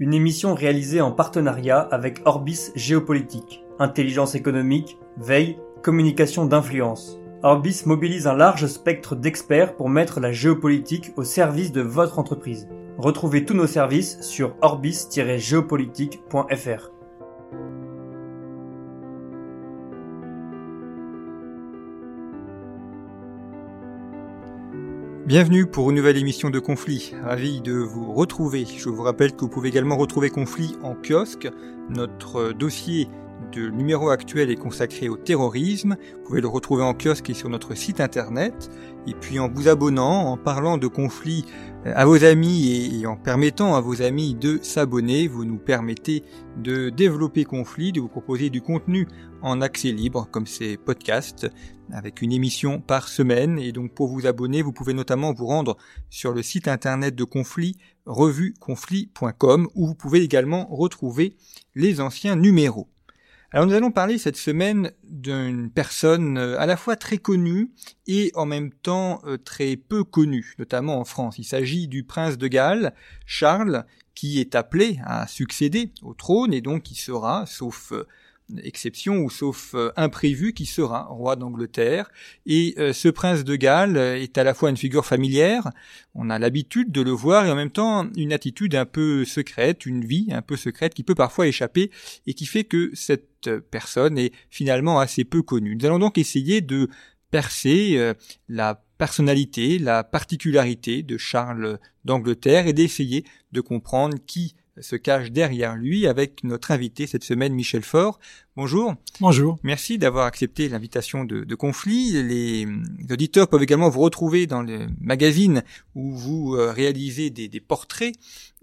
Une émission réalisée en partenariat avec Orbis Géopolitique. Intelligence économique, veille, communication d'influence. Orbis mobilise un large spectre d'experts pour mettre la géopolitique au service de votre entreprise. Retrouvez tous nos services sur orbis-géopolitique.fr. Bienvenue pour une nouvelle émission de Conflit. Ravi de vous retrouver. Je vous rappelle que vous pouvez également retrouver Conflit en kiosque. Notre dossier de numéro actuel est consacré au terrorisme. Vous pouvez le retrouver en kiosque et sur notre site internet. Et puis en vous abonnant, en parlant de conflits à vos amis et en permettant à vos amis de s'abonner, vous nous permettez de développer conflit, de vous proposer du contenu en accès libre comme ces podcasts avec une émission par semaine. Et donc pour vous abonner, vous pouvez notamment vous rendre sur le site internet de conflit revueconflit.com où vous pouvez également retrouver les anciens numéros. Alors nous allons parler cette semaine d'une personne euh, à la fois très connue et en même temps euh, très peu connue, notamment en France. Il s'agit du prince de Galles, Charles, qui est appelé à succéder au trône et donc qui sera, sauf euh, exception ou sauf euh, imprévu, qui sera roi d'Angleterre. Et euh, ce prince de Galles est à la fois une figure familière, on a l'habitude de le voir, et en même temps une attitude un peu secrète, une vie un peu secrète qui peut parfois échapper et qui fait que cette personne est finalement assez peu connue. Nous allons donc essayer de percer euh, la personnalité, la particularité de Charles d'Angleterre et d'essayer de comprendre qui se cache derrière lui avec notre invité cette semaine, Michel Faure. Bonjour. Bonjour. Merci d'avoir accepté l'invitation de, de, Conflit. Les, auditeurs peuvent également vous retrouver dans le magazine où vous euh, réalisez des, des portraits.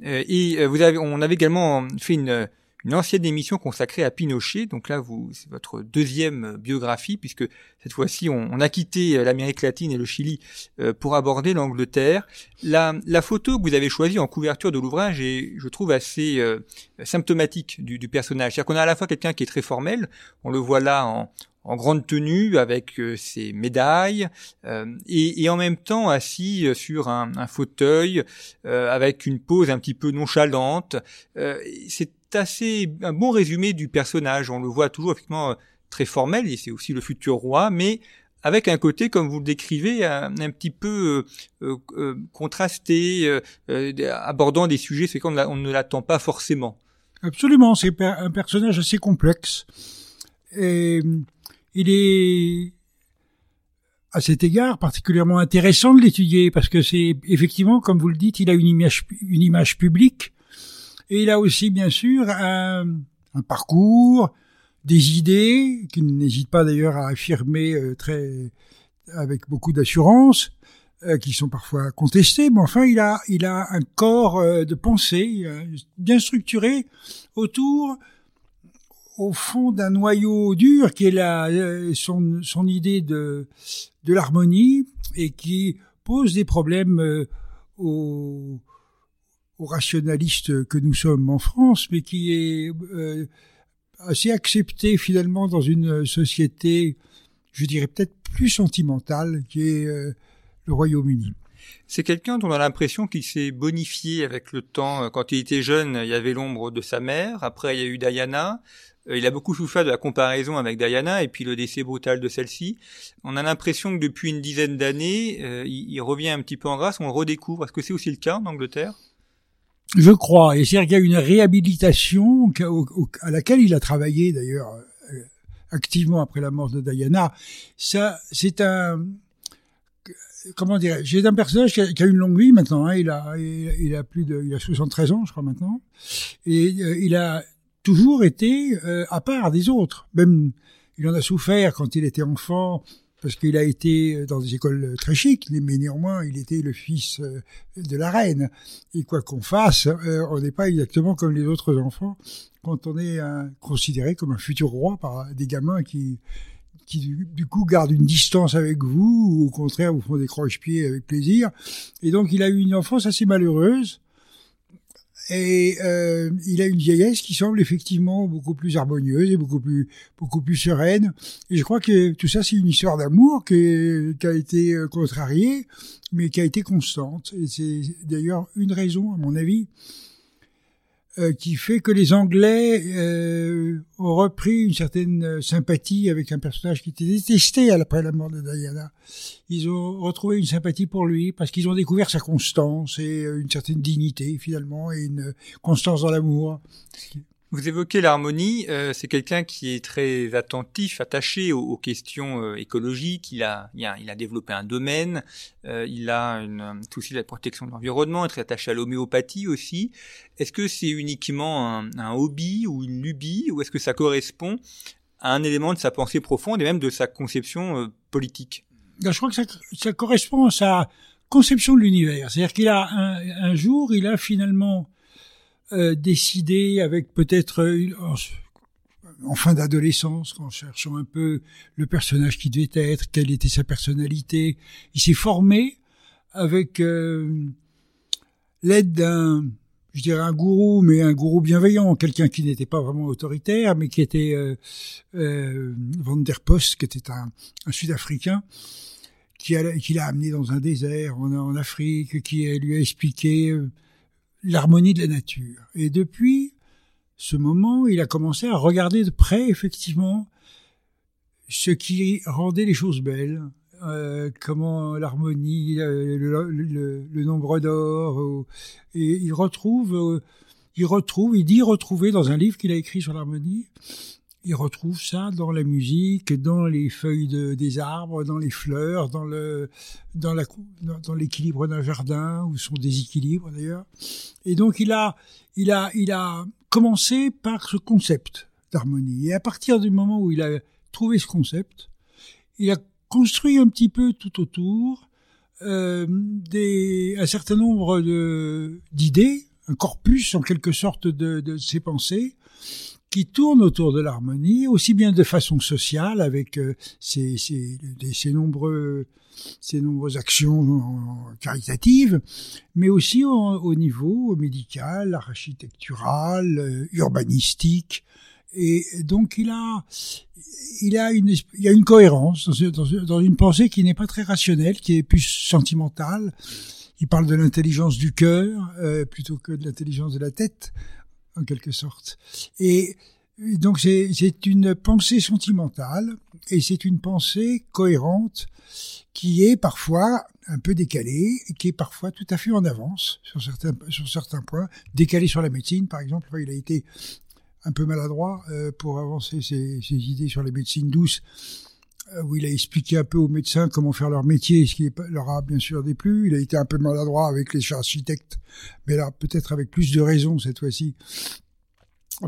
Euh, et euh, vous avez, on avait également fait une une ancienne émission consacrée à Pinochet. Donc là, vous, c'est votre deuxième biographie, puisque cette fois-ci, on, a quitté l'Amérique latine et le Chili euh, pour aborder l'Angleterre. La, la, photo que vous avez choisie en couverture de l'ouvrage est, je trouve, assez euh, symptomatique du, du personnage. C'est-à-dire qu'on a à la fois quelqu'un qui est très formel, on le voit là en, en grande tenue avec euh, ses médailles euh, et, et, en même temps assis sur un, un fauteuil euh, avec une pose un petit peu nonchalante. Assez un bon résumé du personnage. On le voit toujours effectivement très formel et c'est aussi le futur roi, mais avec un côté, comme vous le décrivez, un, petit peu euh, euh, contrasté, euh, abordant des sujets c'est qu'on on ne l'attend pas forcément. Absolument, c'est un personnage assez complexe. Et il est à cet égard particulièrement intéressant de l'étudier parce que c'est effectivement, comme vous le dites, il a une image, une image publique et il a aussi, bien sûr, un, un parcours, des idées, qu'il n'hésite pas d'ailleurs à affirmer euh, très, avec beaucoup d'assurance, euh, qui sont parfois contestées, mais enfin, il a, il a un corps euh, de pensée euh, bien structuré autour, au fond d'un noyau dur qui est la, euh, son, son idée de, de l'harmonie et qui pose des problèmes aux, aux rationalistes que nous sommes en France, mais qui est euh, assez accepté finalement dans une société, je dirais peut-être plus sentimentale, qui est euh, le Royaume-Uni. C'est quelqu'un dont on a l'impression qu'il s'est bonifié avec le temps. Quand il était jeune, il y avait l'ombre de sa mère. Après, il y a eu Diana. Il a beaucoup souffert de la comparaison avec Diana et puis le décès brutal de celle-ci. On a l'impression que depuis une dizaine d'années, euh, il, revient un petit peu en grâce, on le redécouvre. Est-ce que c'est aussi le cas en Angleterre? Je crois. Et c'est qu'il y a une réhabilitation à laquelle il a travaillé d'ailleurs euh, activement après la mort de Diana. Ça, c'est un comment dire, j'ai un personnage qui a, une longue vie maintenant. Hein. Il a, il, a plus de, il a 73 ans, je crois maintenant, et euh, il a toujours été euh, à part des autres. Même, il en a souffert quand il était enfant parce qu'il a été dans des écoles très chics, mais néanmoins il était le fils euh, de la reine. Et quoi qu'on fasse, euh, on n'est pas exactement comme les autres enfants quand on est considéré comme un futur roi par des gamins qui qui du, coup gardent une distance avec vous ou au contraire vous font des croche-pieds avec plaisir. Et donc il a eu une enfance assez malheureuse et euh, il a une vieillesse qui semble effectivement beaucoup plus harmonieuse et beaucoup plus beaucoup plus sereine. Et je crois que tout ça, c'est une histoire d'amour qui, qui, a été euh, contrariée, mais qui a été constante. Et c'est d'ailleurs une raison, à mon avis, euh, qui fait que les Anglais euh, ont repris une certaine euh, sympathie avec un personnage qui était détesté après la mort de Diana. Ils ont retrouvé une sympathie pour lui parce qu'ils ont découvert sa constance et une certaine dignité finalement et une constance dans l'amour. Vous évoquez l'harmonie, euh, c'est quelqu'un qui est très attentif, attaché aux, questions euh, écologiques. Il a, il a, il a, développé un domaine, euh, il a une souci de la protection de l'environnement, est très attaché à l'homéopathie aussi. Est-ce que c'est uniquement un, un, hobby ou une lubie, ou est-ce que ça correspond à un élément de sa pensée profonde et même de sa conception politique? Je crois que ça, ça, correspond à sa conception de l'univers. C'est-à-dire qu'il a un, un jour, il a finalement euh, décidé avec peut-être euh, en fin d'adolescence, en cherchant un peu le personnage qui devait être, quelle était sa personnalité. Il s'est formé avec euh, l'aide d'un, je dirais un gourou, mais un gourou bienveillant, quelqu'un qui n'était pas vraiment autoritaire, mais qui était euh, Van der Post, qui était un, un Sud-Africain, qui, l'a amené dans un désert en, en Afrique, qui lui a expliqué l'harmonie de la nature. Et depuis ce moment, il a commencé à regarder de près, effectivement, ce qui rendait les choses belles, euh, comment l'harmonie, le, nombre d'or, et il retrouve, euh, il retrouve, il dit retrouver dans un livre qu'il a écrit sur l'harmonie, il retrouve ça dans la musique, dans les feuilles de, des arbres, dans les fleurs, dans le dans l'équilibre d'un jardin ou son déséquilibre d'ailleurs. Et donc il a il a il a commencé par ce concept d'harmonie. Et à partir du moment où il a trouvé ce concept, il a construit un petit peu tout autour euh, des un certain nombre d'idées, un corpus en quelque sorte de, de ses pensées qui tourne autour de l'harmonie, aussi bien de façon sociale avec euh, ces, ces, ces, nombreux, ces nombreuses actions caritatives, mais aussi au, niveau médical, architectural, euh, urbanistique. Et donc il a, il a une, il y a une cohérence dans, dans une pensée qui n'est pas très rationnelle, qui est plus sentimentale. Il parle de l'intelligence du cœur euh, plutôt que de l'intelligence de la tête en quelque sorte. Et donc c'est une pensée sentimentale et c'est une pensée cohérente qui est parfois un peu décalée qui est parfois tout à fait en avance sur certains sur certains points, décalée sur la médecine par exemple. Il a été un peu maladroit euh, pour avancer ses, ses, idées sur la médecine douce, euh, où il a expliqué un peu aux médecins comment faire leur métier, ce qui leur a bien sûr déplu. Il a été un peu maladroit avec les architectes, mais là peut-être avec plus de raison cette fois-ci,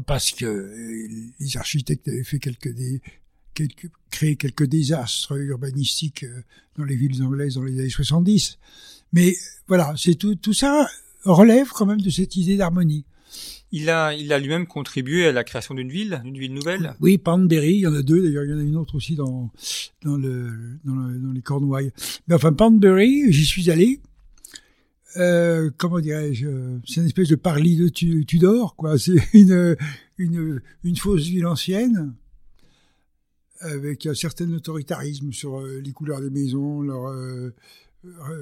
parce que euh, les architectes avaient fait quelques, quelques créé quelques désastres urbanistiques euh, dans les villes anglaises dans les années 70. Mais voilà, c'est tout, tout ça relève quand même de cette idée d'harmonie. Il a, il a lui-même contribué à la création d'une ville, d'une ville nouvelle. Oui, Panbury, il y en a deux d'ailleurs, il y en a une autre aussi dans dans le dans, le, dans les Cornouailles. Mais enfin, Panbury, j'y suis allé. Euh, comment dirais-je C'est une espèce de parlis de Tudor, quoi. C'est une une fausse ville ancienne avec un certain autoritarisme sur euh, les couleurs des maisons, euh,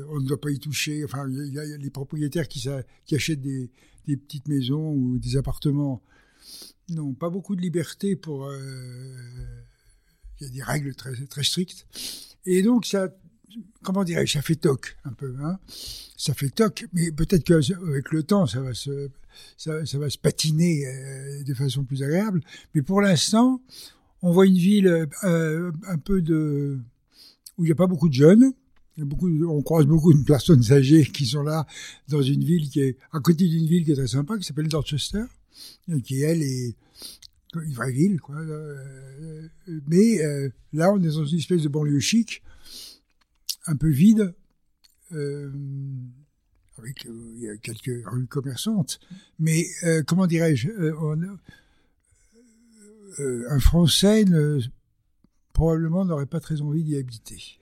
on ne doit pas y toucher. Enfin, il y, a les propriétaires qui, qui achètent des, des petites maisons ou des appartements n'ont pas beaucoup de liberté pour. Euh, il y a des règles très très strictes et donc ça. Comment dirais-je, ça fait toc un peu, hein Ça fait toc, mais peut-être qu'avec le temps, ça va se, ça, va se patiner euh, de façon plus agréable. Mais pour l'instant, on voit une ville euh, un peu de où il n'y a pas beaucoup de jeunes, on croise beaucoup de personnes âgées qui sont là dans une ville qui est à côté d'une ville qui est très sympa, qui s'appelle Dorchester, qui elle est une vraie ville, quoi. Euh, mais euh, là, on est dans une espèce de banlieue chic, un peu vide, euh, avec quelques rues commerçantes. Mais comment dirais-je Un Français probablement n'aurait pas très envie d'y habiter.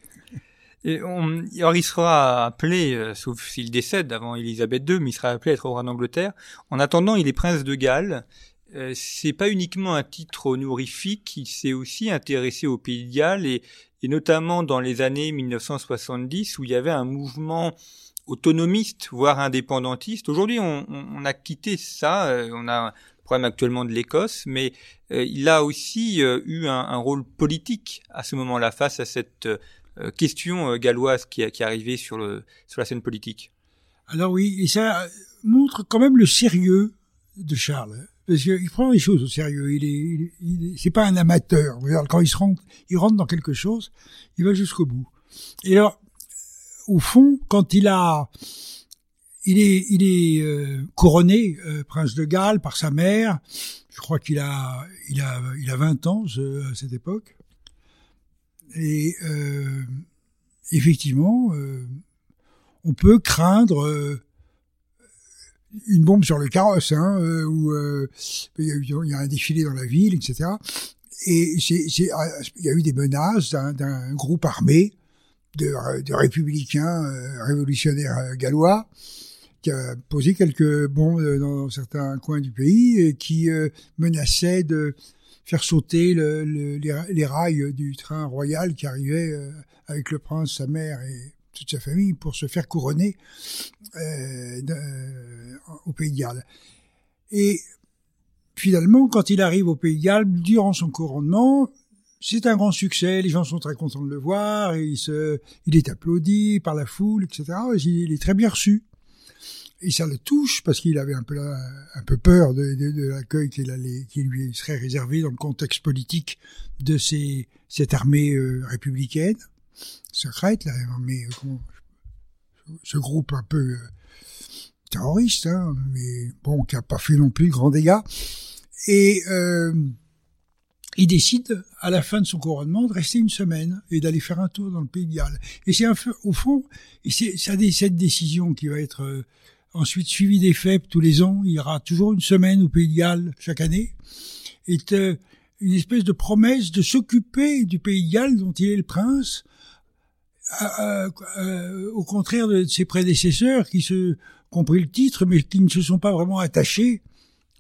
Et on, il sera appelé, sauf s'il décède avant Élisabeth II, mais il sera appelé à être roi d'Angleterre. En attendant, il est prince de Galles euh, c'est pas uniquement un titre honorifique, il s'est aussi intéressé au Pays de Galles et, notamment dans les années 1970 où il y avait un mouvement autonomiste, voire indépendantiste. Aujourd'hui, on, a quitté ça, euh, on a un problème actuellement de l'Écosse, mais euh, il a aussi eu un, rôle politique à ce moment-là face à cette question galloise qui, qui arrivait sur, le, sur la scène politique. Alors oui, et ça montre quand même le sérieux de Charles parce qu'il prend les choses au sérieux. Il est, il c'est pas un amateur. Quand il se rentre, il rentre dans quelque chose, il va jusqu'au bout. Et alors, au fond, quand il a, il est, il est euh, couronné euh, prince de Galles par sa mère. Je crois qu'il a, il a, il a 20 ans à cette époque. Et euh, effectivement, on peut craindre une bombe sur le carrosse, hein, euh, où euh, il, y a, un défilé dans la ville, etc. Et ah, il y a eu des menaces d'un, groupe armé de, de républicains euh, révolutionnaires gallois qui a posé quelques bombes dans certains coins du pays et qui menaçaient de faire sauter le, les, rails du train royal qui arrivait avec le prince, sa mère et toute sa famille pour se faire couronner euh, au Pays de Galles. Et finalement, quand il arrive au Pays de Galles, durant son couronnement, c'est un grand succès, les gens sont très contents de le voir, et il est applaudi par la foule, etc. il est très bien reçu. Et ça le touche parce qu'il avait un peu, un peu peur de, de, l'accueil qu'il allait, qui lui serait réservé dans le contexte politique de ces, cette armée euh, républicaine secrète, là, mais ce groupe un peu euh, terroriste, hein, mais bon, qui a pas fait non plus grand dégâts. Et euh, il décide, à la fin de son couronnement, de rester une semaine et d'aller faire un tour dans le pays de Galles. Et c'est au fond, c'est cette décision qui va être euh, ensuite suivie des faits tous les ans. Il y aura toujours une semaine au pays de Galles chaque année. Est une espèce de promesse de s'occuper du pays de Galles dont il est le prince, euh, euh, au contraire de ses prédécesseurs qui se compris le titre mais qui ne se sont pas vraiment attachés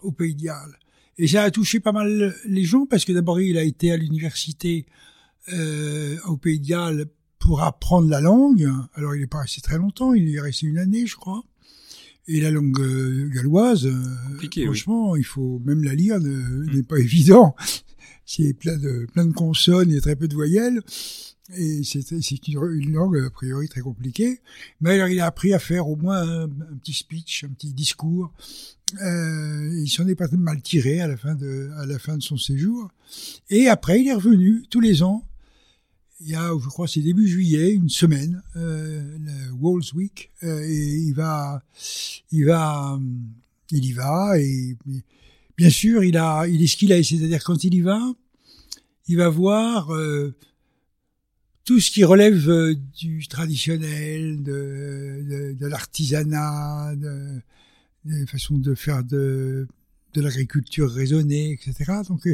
au Pays de Galles. Et ça a touché pas mal les gens parce que d'abord il a été à l'université euh, au Pays de Galles pour apprendre la langue. Alors il n'est pas resté très longtemps, il y est resté une année je crois. Et la langue galloise, franchement, il faut même la lire, mm. n'est pas évident. C'est plein de plein de consonnes et très peu de voyelles. Et c'est une, langue a priori très compliquée. Mais alors il a appris à faire au moins un, petit speech, un petit discours. Euh, il s'en est pas mal tiré à la fin de à la fin de son séjour. Et après il est revenu tous les ans. Il y a, je crois, c'est début juillet, une semaine, euh, Walls Week, euh, et il va, il va, il y va. Et bien sûr, il a, il est ce qu'il a, c'est-à-dire quand il y va, il va voir. Euh, tout ce qui relève euh, du traditionnel, de, de, l'artisanat, de, de façon de faire de, de l'agriculture raisonnée, etc. Donc,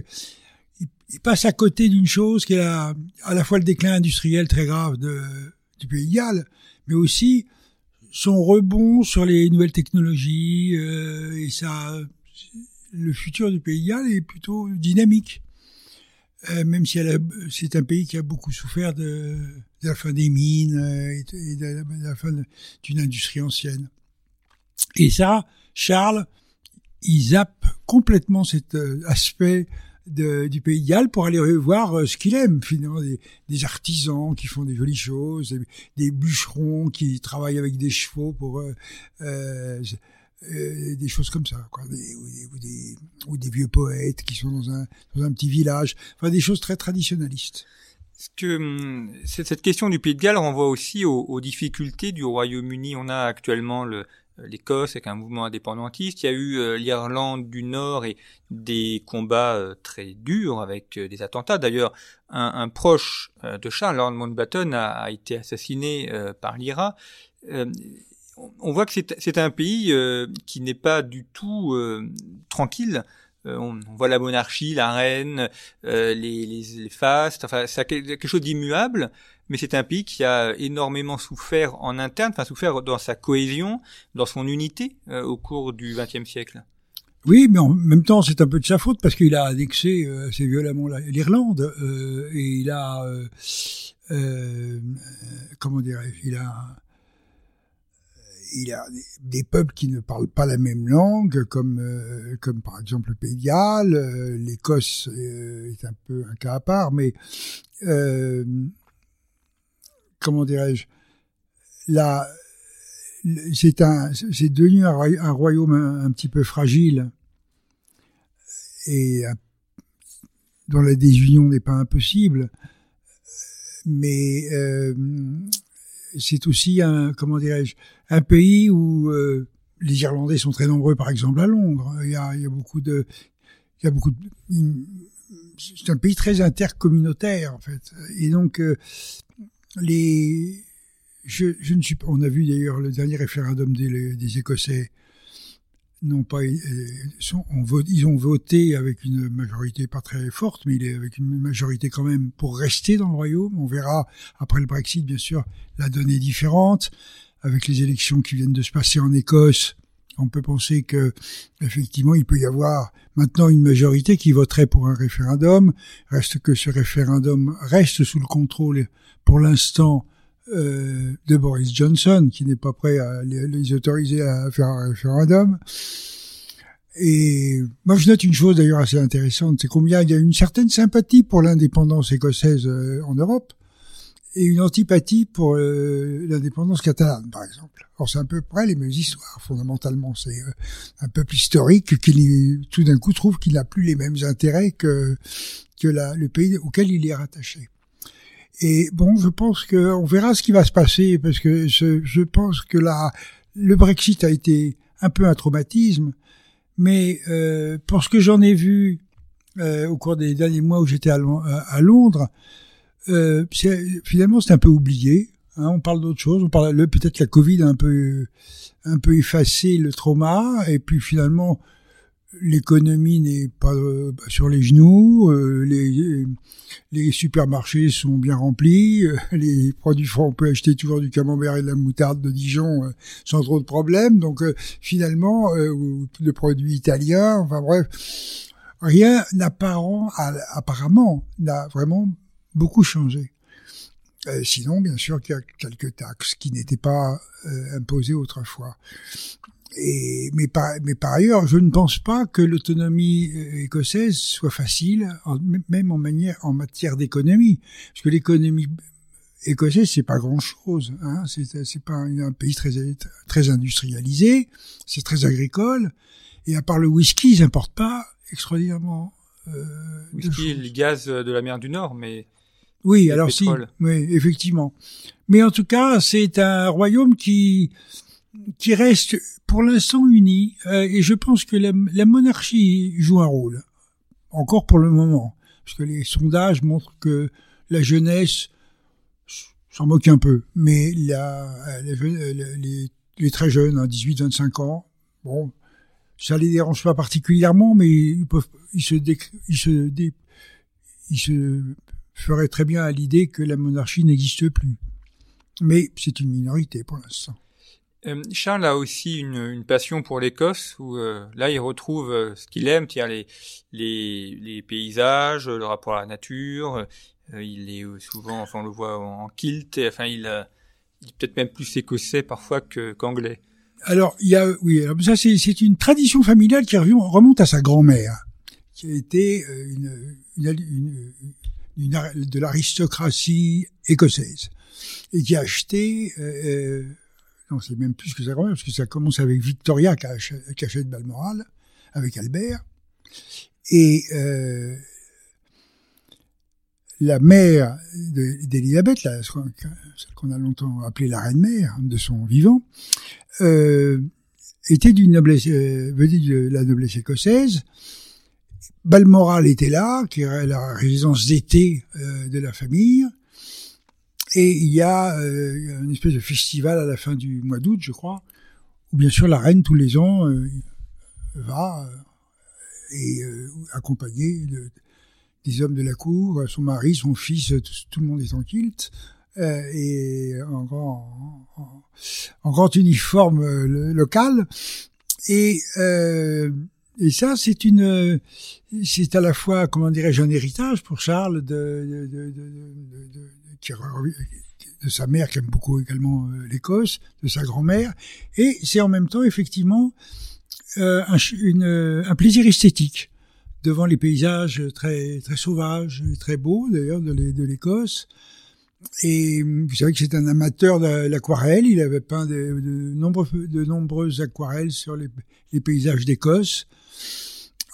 il, passe à côté d'une chose qui est à, à la fois le déclin industriel très grave de, du pays Galles, mais aussi son rebond sur les nouvelles technologies euh, et ça, le futur du pays Galles est plutôt dynamique. Euh, même si c'est un pays qui a beaucoup souffert de, de la fin des mines euh, et, de, la fin d'une industrie ancienne. Et ça, Charles, il zappe complètement cet euh, aspect de, du pays de Galles pour aller voir ce qu'il aime finalement des, des, artisans qui font des jolies choses, des, bûcherons qui travaillent avec des chevaux pour euh, euh, des choses comme ça, quoi, des, ou, des, ou, des, vieux poètes qui sont dans un, dans un petit village, enfin des choses très traditionnalistes. que cette question du Pays de Galles renvoie aussi aux, aux difficultés du Royaume-Uni. On a actuellement le, l'Écosse avec un mouvement indépendantiste. Il y a eu l'Irlande du Nord et des combats très durs avec des attentats. D'ailleurs, un, proche de Charles, Lord Mountbatten, a, été assassiné par l'IRA on voit que c'est un pays qui n'est pas du tout tranquille. Euh, on, voit la monarchie, la reine, euh, les, fastes, enfin c'est quelque chose d'immuable, mais c'est un pays qui a énormément souffert en interne, enfin souffert dans sa cohésion, dans son unité euh, au cours du XXe siècle. Oui, mais en même temps, c'est un peu de sa faute parce qu'il a annexé assez violemment l'Irlande et il a, comment dirais-je, il a il a des peuples qui ne parlent pas la même langue, comme euh, comme par exemple le Pays de Galles, euh, l'Écosse euh, est un peu un cas à part, mais comment dirais-je, là, c'est devenu un, royaume un, petit peu fragile et dont la désunion n'est pas impossible, mais c'est aussi un, comment dirais-je, un pays où euh, les Irlandais sont très nombreux, par exemple à Londres. Il y a, beaucoup de, c'est un pays très intercommunautaire en fait. Et donc euh, les, je, ne suis pas. On a vu d'ailleurs le dernier référendum des, Écossais n'ont pas euh, ils ont voté avec une majorité pas très forte, mais il est avec une majorité quand même pour rester dans le royaume. On verra après le Brexit, bien sûr, la donnée différente. Avec les élections qui viennent de se passer en Écosse, on peut penser que effectivement il peut y avoir maintenant une majorité qui voterait pour un référendum. Reste que ce référendum reste sous le contrôle pour l'instant euh, de Boris Johnson, qui n'est pas prêt à les, autoriser à faire un référendum. Et moi, je note une chose d'ailleurs assez intéressante, c'est combien il y a une certaine sympathie pour l'indépendance écossaise euh, en Europe et une antipathie pour euh, l'indépendance catalane, par exemple. Alors c'est à peu près les mêmes histoires, fondamentalement. C'est un peuple historique qui, tout d'un coup, trouve qu'il n'a plus les mêmes intérêts que, le pays auquel il est rattaché. Et bon, je pense que on verra ce qui va se passer parce que je, pense que là, le Brexit a été un peu un traumatisme, mais euh, pour ce que j'en ai vu euh, au cours des derniers mois où j'étais à, Londres, euh, finalement c'est un peu oublié. Hein, on parle d'autre chose, on parle peut-être la Covid a un peu un peu effacé le trauma et puis finalement l'économie n'est pas euh, sur les genoux, euh, les, les supermarchés sont bien remplis, euh, les produits frais, on peut acheter toujours du camembert et de la moutarde de Dijon sans trop de problèmes. Donc finalement, le produit italien, enfin bref, rien n'apparent apparemment n'a vraiment beaucoup changé. sinon, bien sûr qu'il y a quelques taxes qui n'étaient pas imposées autrefois. Et, mais, par, mais par ailleurs, je ne pense pas que l'autonomie euh, écossaise soit facile, même en, manière, en matière d'économie. Parce que l'économie écossaise, c'est pas grand-chose. Hein. C'est pas un pays très, très industrialisé, c'est très agricole. Et à part le whisky, ils n'importent pas extraordinairement. Euh, whisky, les gaz de la mer du Nord, mais oui, alors si, oui, effectivement. Mais en tout cas, c'est un royaume qui qui reste pour l'instant uni, euh, et je pense que la, monarchie joue un rôle, encore pour le moment, parce que les sondages montrent que la jeunesse s'en moque un peu, mais la, les, les, très jeunes, hein, 18-25 ans, bon, ça les dérange pas particulièrement, mais ils peuvent, ils se, ils se, ils se feraient très bien à l'idée que la monarchie n'existe plus. Mais c'est une minorité pour l'instant. Euh, Charles a aussi une, une passion pour l'Écosse où euh, là il retrouve euh, ce qu'il aime, c'est-à-dire les, les, les, paysages, le rapport à la nature. il est souvent, enfin on le voit en, kilt, et, enfin il, il est peut-être même plus écossais parfois qu'anglais. Alors il y a, oui, alors ça c'est, une tradition familiale qui remonte à sa grand-mère, qui a été une, une, une, de l'aristocratie écossaise et qui a acheté non, c'est même plus que ça quand même, parce que ça commence avec Victoria qui achète Balmoral, avec Albert. Et euh, la mère d'Elisabeth, celle qu'on a longtemps appelée la reine-mère de son vivant, euh, était d'une noblesse, euh, venait de la noblesse écossaise. Balmoral était là, qui est la résidence d'été euh, de la famille. Et il y a euh, une espèce de festival à la fin du mois d'août, je crois, où bien sûr la reine tous les ans euh, va et accompagnée de, des hommes de la cour, son mari, son fils, tout, le monde est en kilt et en grand, en grand uniforme local. Et et ça, c'est une, c'est à la fois, comment dirais-je, un héritage pour Charles de, de, de, de sa mère qui aime beaucoup également euh, l'Écosse, de sa grand-mère, et c'est en même temps effectivement euh, un, plaisir esthétique devant les paysages très très sauvages, très beaux d'ailleurs de l'Écosse. Et vous savez que c'est un amateur de l'aquarelle. Il avait peint de, nombreuses aquarelles sur les paysages d'Écosse,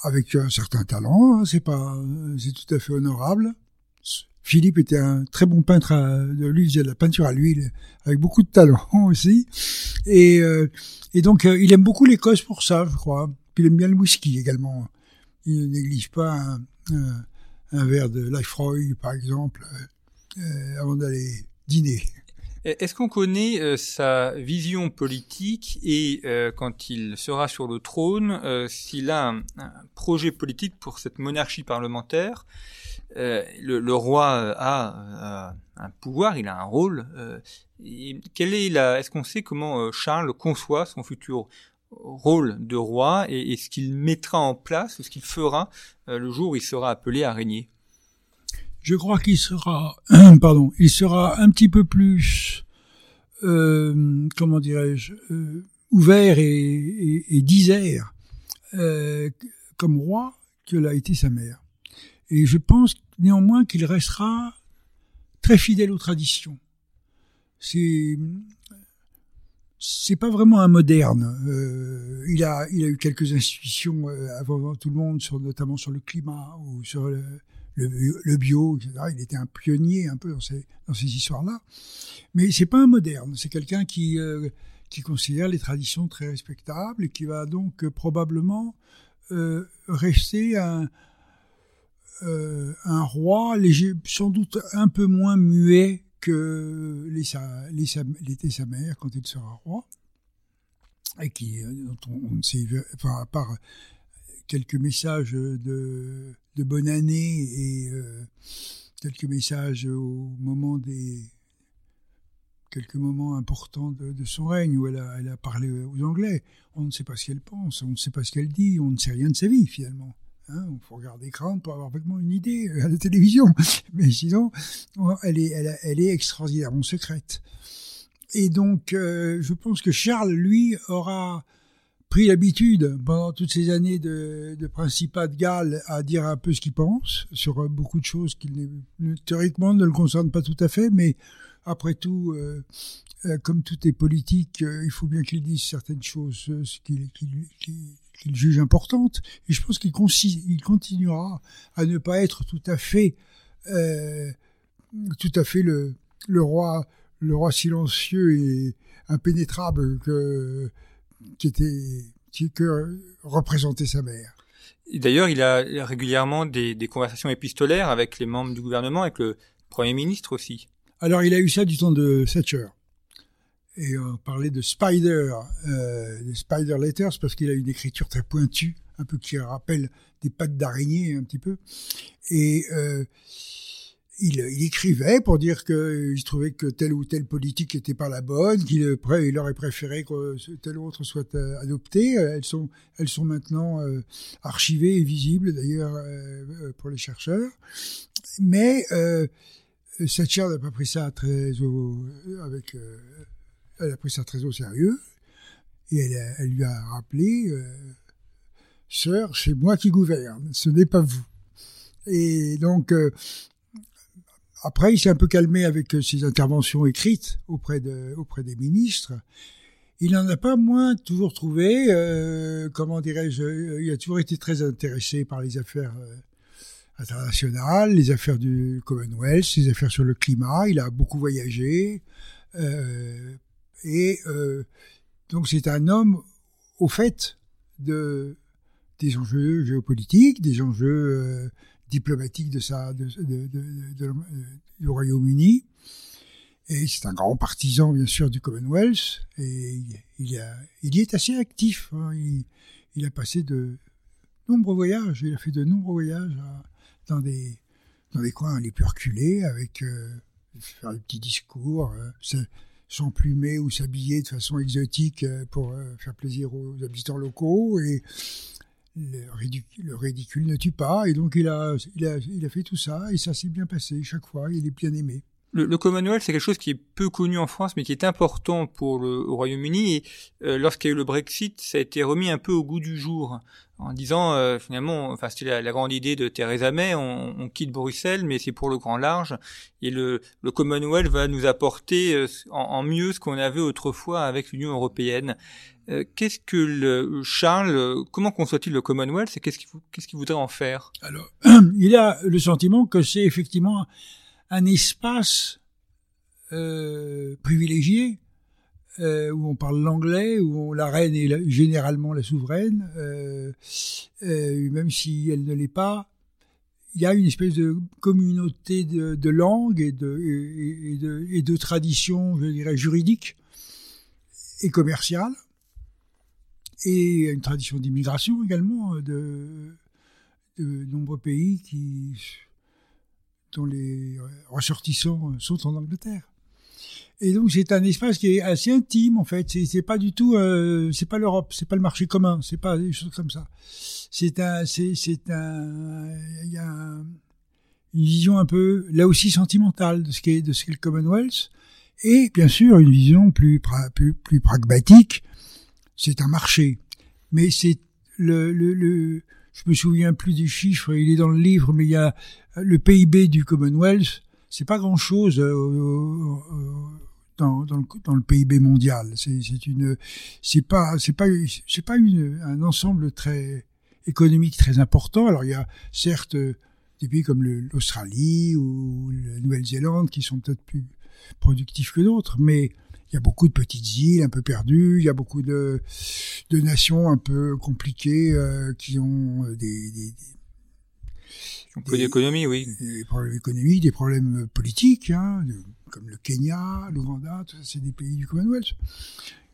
avec un certain talent. Hein, c'est pas, c'est tout à fait honorable. Philippe était un très bon peintre de l'huile, de la peinture à l'huile, avec beaucoup de talent aussi. Et, euh, et donc, euh, il aime beaucoup l'Écosse pour ça, je crois. Puis il aime bien le whisky également. Il ne néglige pas un, verre de Lifroy, par exemple, euh, avant d'aller dîner. Est-ce qu'on connaît euh, sa vision politique et euh, quand il sera sur le trône, euh, s'il a un, projet politique pour cette monarchie parlementaire le, le, roi a, un pouvoir, il a un rôle. Et quelle est la Est-ce qu'on sait comment Charles conçoit son futur rôle de roi et, et ce qu'il mettra en place, ce qu'il fera le jour où il sera appelé à régner? Je crois qu'il sera, pardon, il sera un petit peu plus, euh, comment dirais-je, euh, ouvert et, et, disert euh, comme roi que l'a été sa mère. Et je pense néanmoins qu'il restera très fidèle aux traditions. C'est c'est pas vraiment un moderne. Il a il a eu quelques institutions avant tout le monde, notamment sur le climat ou sur le, le, bio, etc. Il était un pionnier un peu dans ces, dans ces histoires-là. Mais c'est pas un moderne. C'est quelqu'un qui, euh, qui considère les traditions très respectables et qui va donc euh, probablement euh, rester un, un roi sans doute un peu moins muet que l'était sa mère quand il sera roi et qui dont on, ne sait enfin à part quelques messages de de bonne année et euh, quelques messages au moment des quelques moments importants de, son règne où elle a, elle a, parlé aux Anglais. On ne sait pas ce qu'elle pense, on ne sait pas ce qu'elle dit, on ne sait rien de sa vie finalement. Hein, on faut regarder l'écran pour avoir vraiment une idée euh, à la télévision. Mais sinon, elle est, elle, est extraordinairement secrète. Et donc, euh, je pense que Charles, lui, aura pris l'habitude pendant toutes ces années de, Principat de Galles à dire un peu ce qu'il pense sur euh, beaucoup de choses qui théoriquement ne le concernent pas tout à fait, mais après tout, euh, euh, comme tout est politique, il faut bien qu'il dise certaines choses qu'il qu juge importantes. Et je pense qu'il il continuera à ne pas être tout à fait, tout à fait le, le roi, le roi silencieux et impénétrable que qui était qui, que représentait sa mère. D'ailleurs, il a régulièrement des, des, conversations épistolaires avec les membres du gouvernement, avec le Premier ministre aussi. Alors, il a eu ça du temps de Thatcher. Et on parlait de Spider, euh, des Spider Letters, parce qu'il a une écriture très pointue, un peu qui rappelle des pattes d'araignée un petit peu. Et euh, il, écrivait pour dire qu'il trouvait que telle ou telle politique était pas la bonne, qu'il il aurait préféré que telle autre soit euh, adoptée. Elles sont, elles sont maintenant euh, archivées et visibles d'ailleurs euh, pour les chercheurs. Mais euh, Thatcher n'a pas pris ça très au, avec, elle a pris ça très au sérieux et elle lui a rappelé, sœur, c'est moi qui gouverne, ce n'est pas vous. Et donc, après, il s'est un peu calmé avec euh, ses interventions écrites auprès, de, auprès des ministres. Il n'en a pas moins toujours trouvé, euh, comment dirais-je, euh, il a toujours été très intéressé par les affaires internationales, les affaires du Commonwealth, les affaires sur le climat. Il a beaucoup voyagé. Et donc c'est un homme au fait de des enjeux géopolitiques, des enjeux diplomatiques de sa du Royaume-Uni. Et c'est un grand partisan, bien sûr, du Commonwealth. Et il, il y est assez actif. Hein. Il, a passé de nombreux voyages. Il a fait de nombreux voyages dans des dans des coins les plus reculés, avec euh, faire des petits discours, euh, s'emplumer ou s'habiller de façon exotique euh, pour faire plaisir aux habitants locaux. Et le ridicule, le ridicule, ne tue pas. Et donc il a, il a, il a fait tout ça et ça s'est bien passé chaque fois. Il est bien aimé. Le, Commonwealth, c'est quelque chose qui est peu connu en France, mais qui est important pour le Royaume-Uni. Et euh, lorsqu'il y a eu le Brexit, ça a été remis un peu au goût du jour, en disant euh, finalement, enfin c'était la, grande idée de Theresa May, on, quitte Bruxelles, mais c'est pour le grand large. Et le, Commonwealth va nous apporter euh, en, mieux ce qu'on avait autrefois avec l'Union européenne. Euh, qu'est-ce que le Charles, comment conçoit-il le Commonwealth et qu'est-ce qu'il qu'est-ce qu'il voudrait en faire? Alors, il a le sentiment que c'est effectivement un espace euh, privilégié euh, où on parle l'anglais, où la reine est généralement la souveraine, euh, même si elle ne l'est pas. Il y a une espèce de communauté de, de langues et de traditions, je dirais, juridiques et commerciales, et une tradition d'immigration également de, de nombreux pays qui dont les ressortissants sont en Angleterre. Et donc c'est un espace qui est assez intime en fait. C'est pas du tout, euh, c'est pas l'Europe, c'est pas le marché commun, c'est pas des choses comme ça. C'est un, c'est un, il y a une vision un peu là aussi sentimentale de ce qu'est de ce qu'est le Commonwealth et bien sûr une vision plus pragmatique. C'est un marché, mais c'est le, le je me souviens plus des chiffres, il est dans le livre, mais il y a le PIB du Commonwealth, c'est pas grand chose euh, euh, dans, dans, le, dans, le, PIB mondial. C'est une, c'est pas, c'est pas, c'est pas une, un ensemble très économique très important. Alors il y a certes des pays comme l'Australie ou la Nouvelle-Zélande qui sont peut-être plus productifs que d'autres, mais il y a beaucoup de petites îles un peu perdues, il y a beaucoup de, de nations un peu compliquées euh, qui ont euh, des, des, peu d'économie, oui. Des problèmes économiques, des problèmes politiques, hein, comme le Kenya, l'Ouganda, tout ça, c'est des pays du Commonwealth.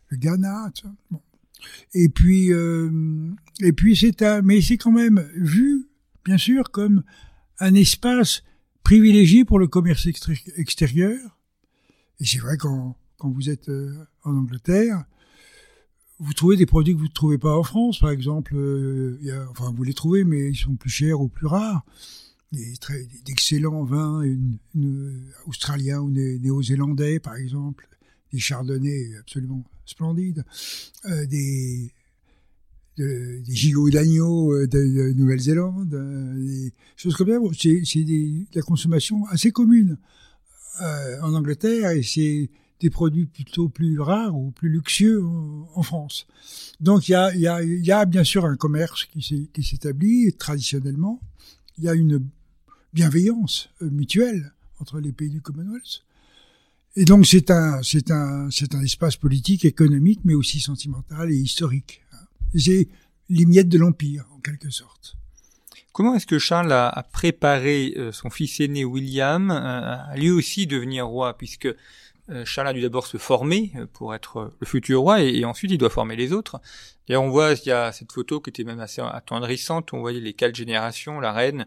Le Ghana, tout ça. Bon. Et puis, euh, et puis c'est un, mais c'est quand même vu, bien sûr, comme un espace privilégié pour le commerce extérieur. Et c'est vrai qu'en quand vous êtes euh, en Angleterre, vous trouvez des produits que vous ne trouvez pas en France, par exemple. Euh, enfin, vous les trouvez, mais ils sont plus chers ou plus rares. D'excellents vins une, australiens ou néo-zélandais, par exemple. Des chardonnays absolument splendides. Euh, des, de, gigots d'agneau euh, de, de Nouvelle-Zélande. Euh, des choses comme ça. C'est de la consommation assez commune euh, en Angleterre et c'est des produits plutôt plus rares ou plus luxueux en, France. Donc il y a, bien sûr un commerce qui s'établit traditionnellement. Il y a une bienveillance euh, mutuelle entre les pays du Commonwealth. Et donc c'est un espace politique, économique, mais aussi sentimental et historique. C'est les miettes de l'empire, en quelque sorte. Comment est-ce que Charles a, préparé euh, son fils aîné William euh, à lui aussi devenir roi, puisque euh, Charles a dû d'abord se former euh, pour être euh, le futur roi et, ensuite il doit former les autres. Et on voit, il y a cette photo qui était même assez attendrissante, on voyait les quatre générations, la reine,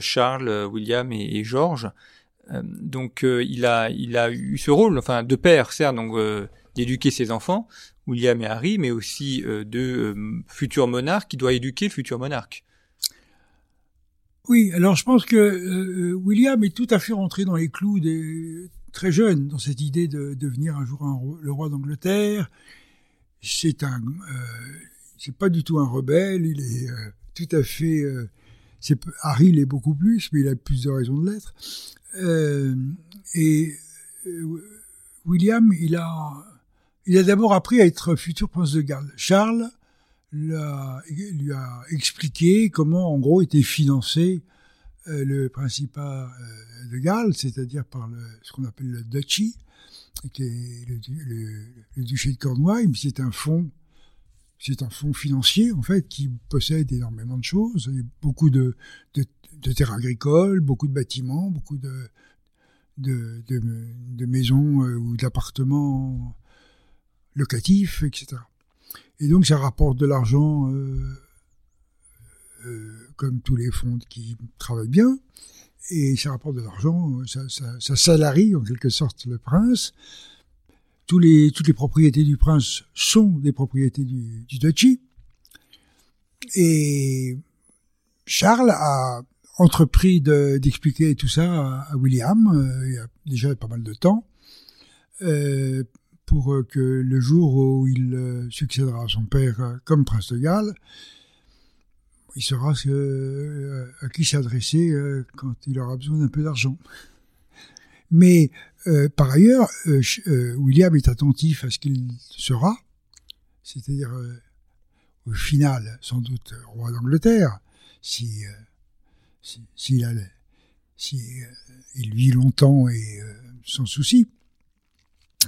Charles, William et, et George. donc il a il a eu ce rôle, enfin de père certes, donc d'éduquer ses enfants, William et Harry, mais aussi de futur monarque qui doit éduquer le futur monarque. Oui, alors je pense que William est tout à fait rentré dans les clous des, très jeune dans cette idée de devenir un jour le roi d'Angleterre. C'est un, euh, c'est pas du tout un rebelle. Il est euh, tout à fait. Euh, c'est Harry l'est beaucoup plus, mais il a plus de raisons de l'être. Euh, et William, il a, il a d'abord appris à être futur prince de Galles. Charles lui a expliqué comment, en gros, était financé le Principat de Galles, c'est-à-dire par le, ce qu'on appelle le duchy, qui est le, duché de Cornouailles, c'est un fonds c'est un fonds financier en fait qui possède énormément de choses, beaucoup de, terres agricoles, beaucoup de bâtiments, beaucoup de maisons euh, ou d'appartements locatifs, etc. Et donc ça rapporte de l'argent euh, euh, comme tous les fonds qui travaillent bien, et ça rapporte de l'argent, ça, ça, salarie en quelque sorte le prince. Toutes les propriétés du prince sont des propriétés du, du duchy. Et Charles a entrepris d'expliquer tout ça à, William euh, il y a déjà pas mal de temps euh, pour que le jour où il euh, succédera à son père euh, comme prince de Galles, il saura ce, à qui s'adresser quand il aura besoin d'un peu d'argent. Mais par ailleurs, William est attentif à ce qu'il sera, c'est-à-dire au final sans doute roi d'Angleterre, si s'il euh, il vit longtemps et euh, sans souci.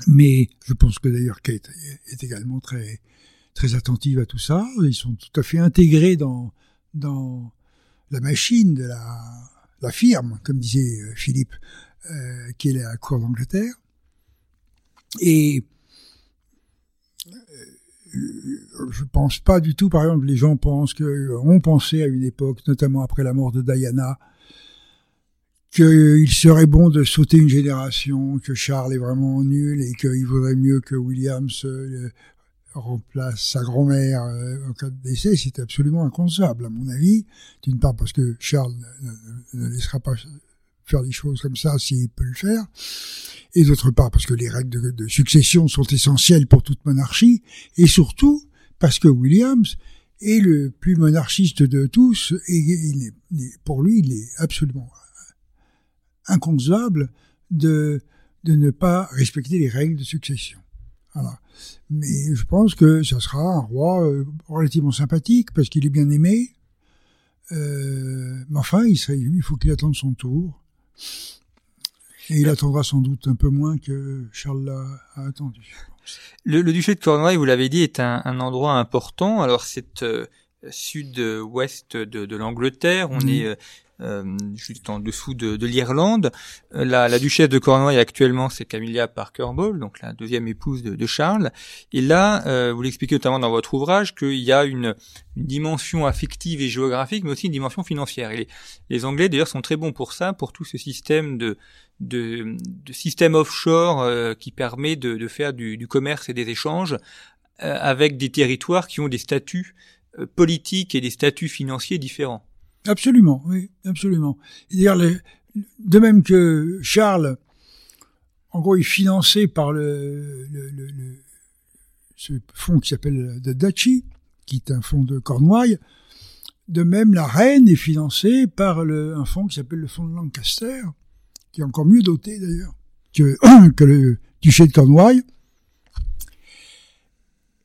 Mais je pense que d'ailleurs Kate est également très attentive à tout ça. Ils sont tout à fait intégrés dans dans la machine de la la firme, comme disait euh, Philippe, euh, qui est la cour d'Angleterre. Et je pense pas du tout, par exemple, les gens pensent que, ont pensé à une époque, notamment après la mort de Diana, qu'il serait bon de sauter une génération, que Charles est vraiment nul et qu'il vaudrait mieux que Williams euh, remplace sa grand-mère euh, en cas de décès, c'est absolument inconcevable, à mon avis. D'une part parce que Charles ne, laissera pas faire des choses comme ça s'il peut le faire et d'autre part parce que les règles de, succession sont essentielles pour toute monarchie, et surtout parce que Williams est le plus monarchiste de tous, et il est, pour lui, il est absolument inconcevable de, de ne pas respecter les règles de succession. Voilà. Mais je pense que ça sera un roi euh, relativement sympathique parce qu'il est bien aimé. Euh, mais enfin, il, serait, il faut qu'il attende son tour. Et il attendra sans doute un peu moins que Charles l'a attendu. Le, le, duché de Cornouailles, vous l'avez dit, est un, un, endroit important. Alors c'est euh, sud-ouest de, de l'Angleterre. On mmh. est euh, euh, juste en dessous de, de l'Irlande. Euh, la, la, duchesse de Cornouailles actuellement, c'est Camilla Parker Bowles, donc la deuxième épouse de, de Charles. Et là, euh, vous l'expliquez notamment dans votre ouvrage qu'il y a une, une, dimension affective et géographique, mais aussi une dimension financière. Et les, les Anglais, d'ailleurs, sont très bons pour ça, pour tout ce système de, de, de système offshore euh, qui permet de, de faire du, du, commerce et des échanges euh, avec des territoires qui ont des statuts politiques et des statuts financiers différents. Absolument, oui, absolument. Dire de même que Charles, en gros, est financé par le, le, le, ce fonds qui s'appelle The Duchy, qui est un fonds de Cornouailles. De même, la reine est financée par le, un fonds qui s'appelle le fonds de Lancaster, qui est encore mieux doté d'ailleurs que, que le duché de Cornouailles.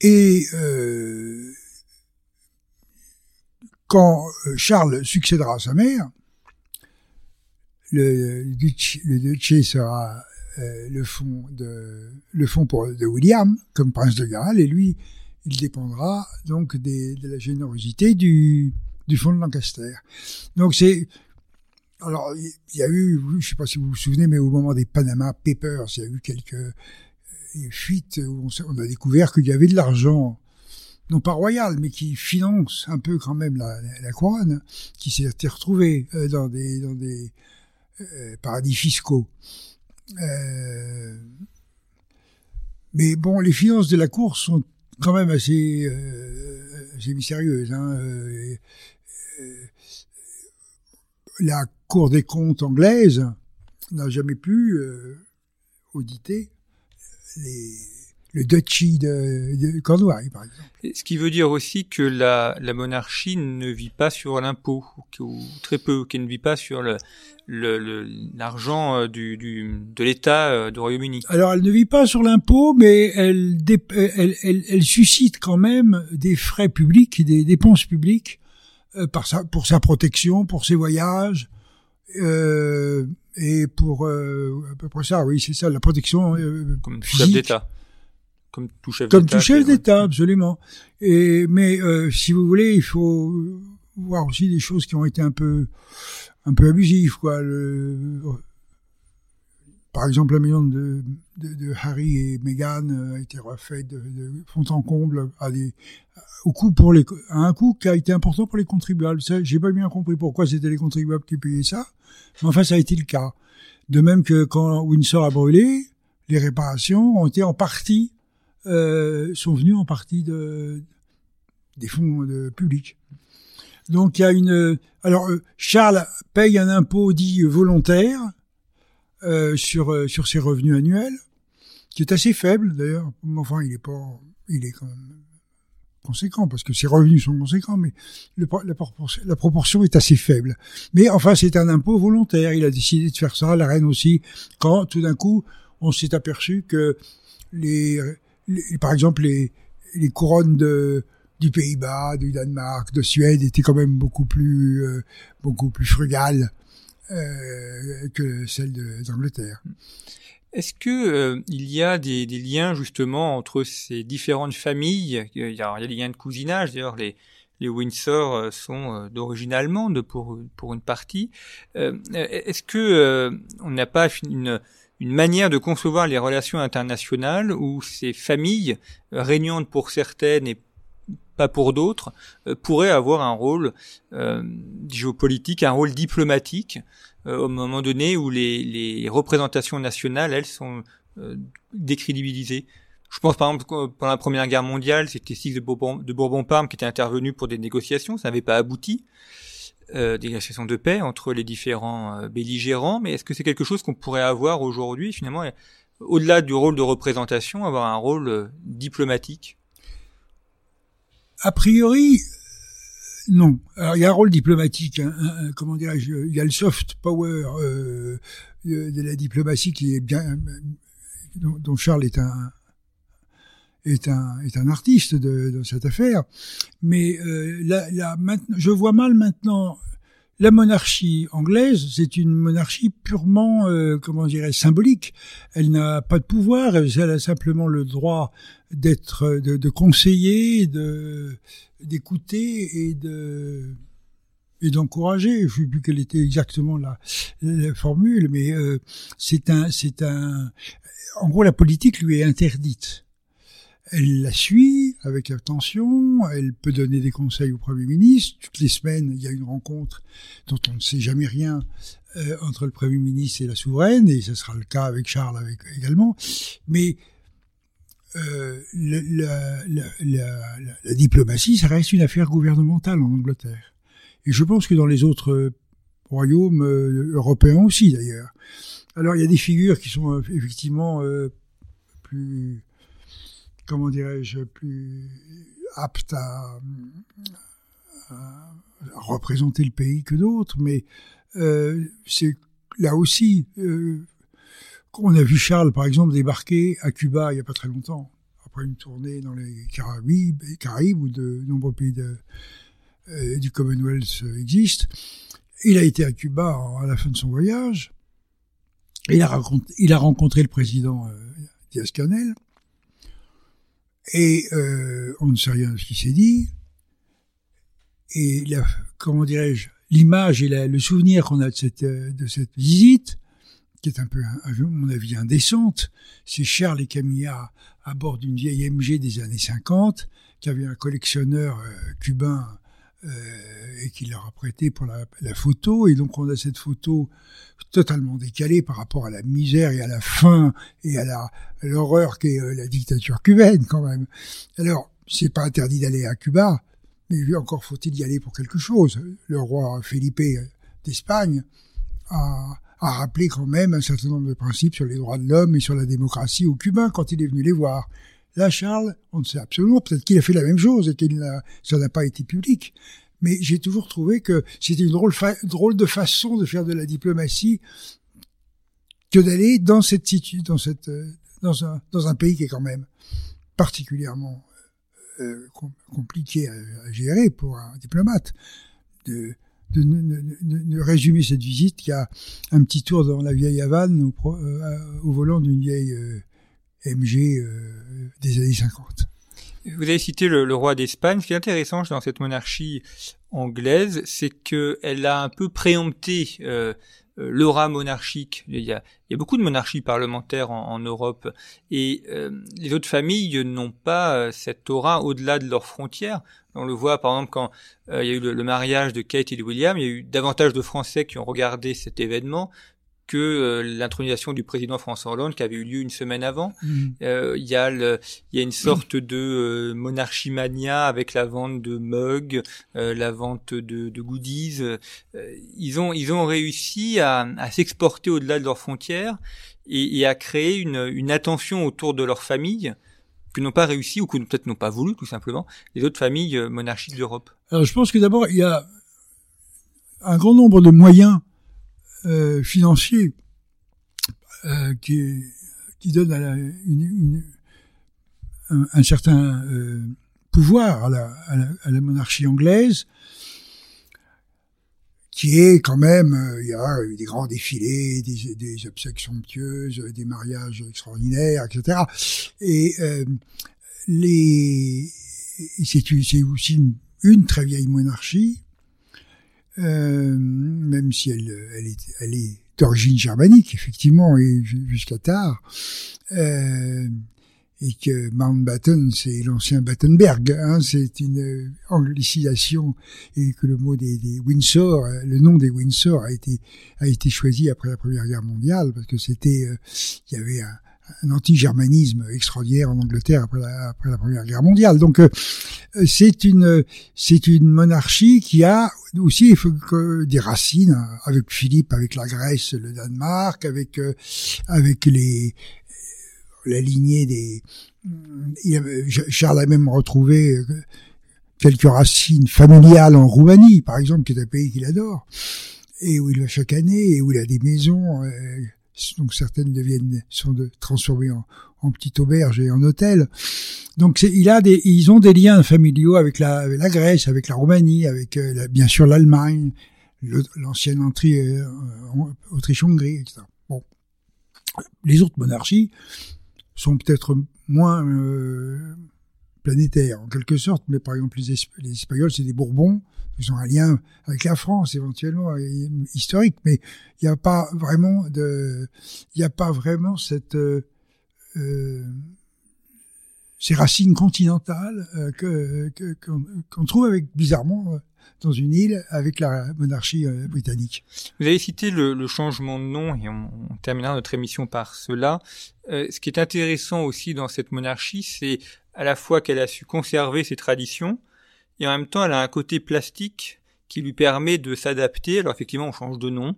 Et euh, quand euh, Charles succédera à sa mère, le, le duché sera euh, le fond de le fond pour de William comme prince de Galles et lui il dépendra donc des, de la générosité du du fonds de Lancaster. Donc c'est alors il y a eu je sais pas si vous vous souvenez mais au moment des Panama Papers il y a eu quelques euh, fuites où on, on a découvert qu'il y avait de l'argent non pas royal, mais qui finance un peu quand même la, couronne, qui s'est retrouvée euh, dans des, euh, paradis fiscaux. Euh, mais bon, les finances de la cour sont quand même assez, assez mystérieuses. Hein. la Cour des comptes anglaise n'a jamais pu auditer les le duchy de, de Cornouailles, par exemple. Ce qui veut dire aussi que la, la monarchie ne vit pas sur l'impôt, ou, très peu, qu'elle ne vit pas sur le l'argent le, du, du, de l'État euh, du Royaume-Uni. Alors, elle ne vit pas sur l'impôt, mais elle, elle, elle, elle, suscite quand même des frais publics, des dépenses publiques euh, par sa, pour sa protection, pour ses voyages, euh, et pour euh, à peu près ça, oui, c'est ça, la protection. Comme chef d'État comme tout chef Comme d'État. tout chef d'État, absolument. Et mais euh, si vous voulez, il faut voir aussi des choses qui ont été un peu un peu abusives, quoi. Le, par exemple, la maison de, de, de Harry et Meghan euh, a été refaite de, de fond en comble à des au coût pour les à un coût qui a été important pour les contribuables. Ça, j'ai pas bien compris pourquoi c'était les contribuables qui payaient ça, mais enfin ça a été le cas. De même que quand Windsor a brûlé, les réparations ont été en partie euh, sont venus en partie de des fonds de publics. Donc il y a une alors euh, Charles paye un impôt dit volontaire euh, sur euh, sur ses revenus annuels qui est assez faible d'ailleurs. Mais Enfin, il est pas il est quand même conséquent parce que ses revenus sont conséquents mais la proportion est assez faible. Mais enfin, c'est un impôt volontaire. Il a décidé de faire ça, la reine aussi, quand tout d'un coup, on s'est aperçu que les, par exemple, les, couronnes du Pays-Bas, du Danemark, de Suède étaient quand même beaucoup plus, euh, beaucoup plus frugales euh, que celles d'Angleterre. Est-ce que euh, il y a des, liens justement entre ces différentes familles? Il y a, des liens de cousinage. D'ailleurs, les, les Windsor sont d'origine allemande pour pour une partie. Est-ce que on n'a pas une une manière de concevoir les relations internationales où ces familles euh, régnantes pour certaines et pas pour d'autres euh, pourraient avoir un rôle euh, géopolitique, un rôle diplomatique au moment donné où les, représentations nationales, elles, sont décrédibilisées. Je pense par exemple pendant la Première Guerre mondiale, c'était Six de Bourbon-Parme qui était intervenu pour des négociations, ça n'avait pas abouti, euh, des négociations de paix entre les différents euh, belligérants, mais est-ce que c'est quelque chose qu'on pourrait avoir aujourd'hui, finalement, au-delà du rôle de représentation, avoir un rôle euh, diplomatique? A priori, non. Alors, il y a un rôle diplomatique, hein, comment dirais-je, il y a le soft power euh, de, la diplomatie qui est bien, dont Charles est un est un est un artiste de, de cette affaire. Mais euh, là, maintenant, je vois mal maintenant la monarchie anglaise, c'est une monarchie purement, euh, comment dirais symbolique. Elle n'a pas de pouvoir, elle a simplement le droit d'être, de, de conseiller, de d'écouter et de et d'encourager. Je ne sais plus quelle était exactement la, la formule, mais euh, c'est un, c'est un. En gros, la politique lui est interdite. Elle la suit avec attention, elle peut donner des conseils au Premier ministre. Toutes les semaines, il y a une rencontre dont on ne sait jamais rien euh, entre le Premier ministre et la souveraine, et ce sera le cas avec Charles également. Mais euh, la, la, la, la, diplomatie, ça reste une affaire gouvernementale en Angleterre. Et je pense que dans les autres euh, royaumes euh, européens aussi, d'ailleurs. Alors, il y a des figures qui sont euh, effectivement plus comment dirais-je, plus apte à, représenter le pays que d'autres, mais euh, c'est là aussi euh, a vu Charles, par exemple, débarquer à Cuba il n'y a pas très longtemps, après une tournée dans les Caraïbes, Caraïbes où de nombreux pays euh, du Commonwealth existent. Il a été à Cuba à la fin de son voyage. Il a, raconté, il a rencontré le président euh, Diaz-Canel. Et euh, on ne sait rien de ce qui s'est dit. Et la, comment dirais-je, l'image et la, le souvenir qu'on a de cette, de cette visite, qui est un peu, à mon avis, indécente, c'est Charles et Camilla à bord d'une vieille MG des années 50, qui avait un collectionneur euh, cubain euh, et qui leur a prêté pour la, photo. Et donc on a cette photo totalement décalée par rapport à la misère et à la faim et à l'horreur qu'est euh, la dictature cubaine quand même. Alors c'est pas interdit d'aller à Cuba, mais encore faut-il y aller pour quelque chose. Le roi Felipe d'Espagne a, a rappelé quand même un certain nombre de principes sur les droits de l'homme et sur la démocratie aux Cubains quand il est venu les voir. Là, Charles, on ne sait absolument. Peut-être qu'il a fait la même chose et que ça n'a pas été public. Mais j'ai toujours trouvé que c'était une drôle, de façon de faire de la diplomatie que d'aller dans cette dans cette dans un pays qui est quand même particulièrement euh, compliqué à, gérer pour un diplomate. De, de, résumer cette visite qui a un petit tour dans la vieille Havane au, euh, volant d'une vieille euh, MG des années 50. Vous avez cité le, roi d'Espagne. Ce qui est intéressant dans cette monarchie anglaise, c'est qu'elle a un peu préempté euh, euh, l'aura monarchique. Il y, a, beaucoup de monarchies parlementaires en, Europe et euh, les autres familles n'ont pas euh, cette aura au-delà de leurs frontières. On le voit par exemple quand il y a eu le, le, mariage de Kate et de William, il y a eu davantage de Français qui ont regardé cet événement que euh, l'intronisation du président François Hollande qui avait eu lieu une semaine avant. Mm. Euh, il y a le, il y a une sorte de euh, monarchie mania avec la vente de mugs, la vente de, de goodies. ils ont ils ont réussi à, à s'exporter au-delà de leurs frontières et, et, à créer une, une attention autour de leur famille que n'ont pas réussi ou que peut-être n'ont pas voulu tout simplement les autres familles monarchiques d'Europe. Alors je pense que d'abord il y a un grand nombre de moyens euh, financier euh, qui, qui donne un, certain euh, pouvoir à la, monarchie anglaise, qui est quand même, il y a eu des grands défilés, des, obsèques somptueuses, des mariages extraordinaires, etc. Et c'est aussi une, très vieille monarchie même si elle, elle est, d'origine germanique, effectivement, et jusqu'à tard. Euh, et que Mountbatten, c'est l'ancien Battenberg, hein, c'est une anglicisation, et que le mot des, Windsor, le nom des Windsor a été a été choisi après la Première Guerre mondiale parce que c'était, euh, y avait un, un anti-germanisme extraordinaire en Angleterre après la, Première Guerre mondiale. Donc euh, c'est une c'est une monarchie qui a aussi des racines avec Philippe, avec la Grèce, le Danemark, avec euh, avec les la lignée des Charles a même retrouvé euh, quelques racines familiales en Roumanie, par exemple, qui est un pays qu'il adore, et où il va chaque année, et où il a des maisons donc certaines deviennent sont de, transformées en, en petites auberges et en hôtels. Donc il a des, ils ont des liens familiaux avec la, avec la Grèce, avec la Roumanie, avec euh, bien sûr l'Allemagne, l'ancienne entrée euh, Autriche-Hongrie, etc. Bon, les autres monarchies sont peut-être moins euh, planétaires en quelque sorte, mais par exemple les Espagnols c'est des Bourbons, ils ont un lien avec la France éventuellement historique, mais il n'y a pas vraiment euh, euh ces racines continentales euh, qu'on trouve bizarrement euh, dans une île avec la monarchie britannique. Vous avez cité le, changement de nom et on, terminera notre émission par cela. ce qui est intéressant aussi dans cette monarchie, c'est à la fois qu'elle a su conserver ses traditions, et en même temps elle a un côté plastique qui lui permet de s'adapter. Alors effectivement on change de nom,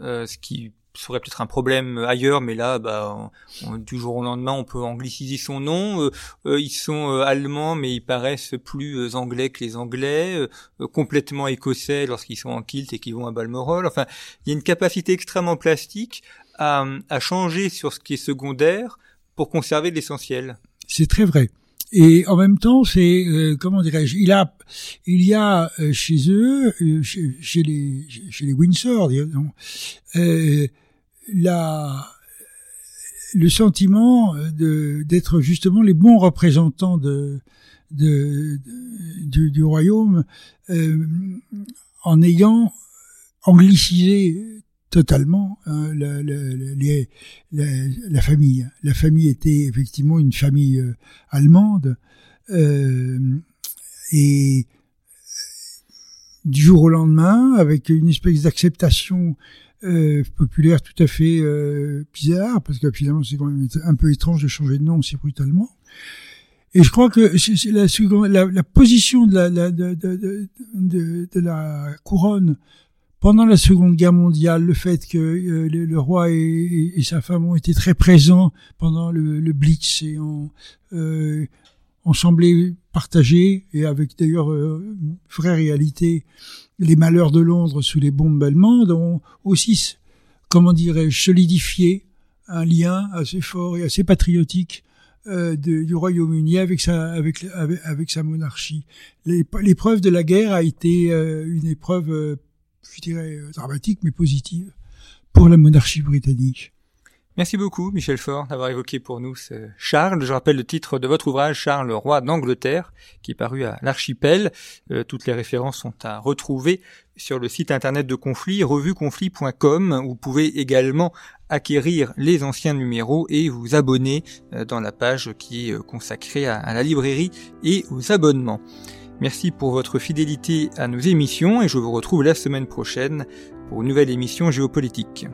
euh, ce qui serait peut-être un problème ailleurs, mais là, bah, du jour au lendemain, on peut angliciser son nom. Euh, euh, ils sont euh, allemands, mais ils paraissent plus euh, anglais que les Anglais, complètement écossais lorsqu'ils sont en kilt et qu'ils vont à Balmoral. Enfin, il y a une capacité extrêmement plastique à, à changer sur ce qui est secondaire pour conserver l'essentiel. C'est très vrai. Et en même temps, c'est euh, comment dirais-je Il a, il y a euh, chez eux, euh, chez, les chez les Windsor, euh, la le sentiment de d'être justement les bons représentants de, de, de du, du, royaume en ayant anglicisé totalement hein, la, la, la, famille. La famille était effectivement une famille euh, allemande euh, et du jour au lendemain, avec une espèce d'acceptation euh, populaire tout à fait bizarre, parce que finalement c'est quand même un peu étrange de changer de nom aussi brutalement. Et je crois que la, position de la couronne pendant la Seconde Guerre mondiale, le fait que euh, le, roi et, sa femme ont été très présents pendant le, Blitz et ont, euh, ont semblé partager, et avec d'ailleurs euh, vraie réalité, les malheurs de Londres sous les bombes allemandes, ont aussi, comment dirais-je, solidifié un lien assez fort et assez patriotique euh, du Royaume-Uni avec sa, monarchie. L'épreuve de la guerre a été une épreuve je dirais, euh, dramatique, mais positive pour la monarchie britannique. Merci beaucoup, Michel Faure, d'avoir évoqué pour nous ce Charles. Je rappelle le titre de votre ouvrage, Charles, roi d'Angleterre, qui est paru à l'Archipel. Euh, toutes les références sont à retrouver sur le site internet de Conflit, revueconflit.com. Vous pouvez également acquérir les anciens numéros et vous abonner euh, dans la page qui est consacrée à la librairie et aux abonnements. Merci pour votre fidélité à nos émissions et je vous retrouve la semaine prochaine pour une nouvelle émission géopolitique.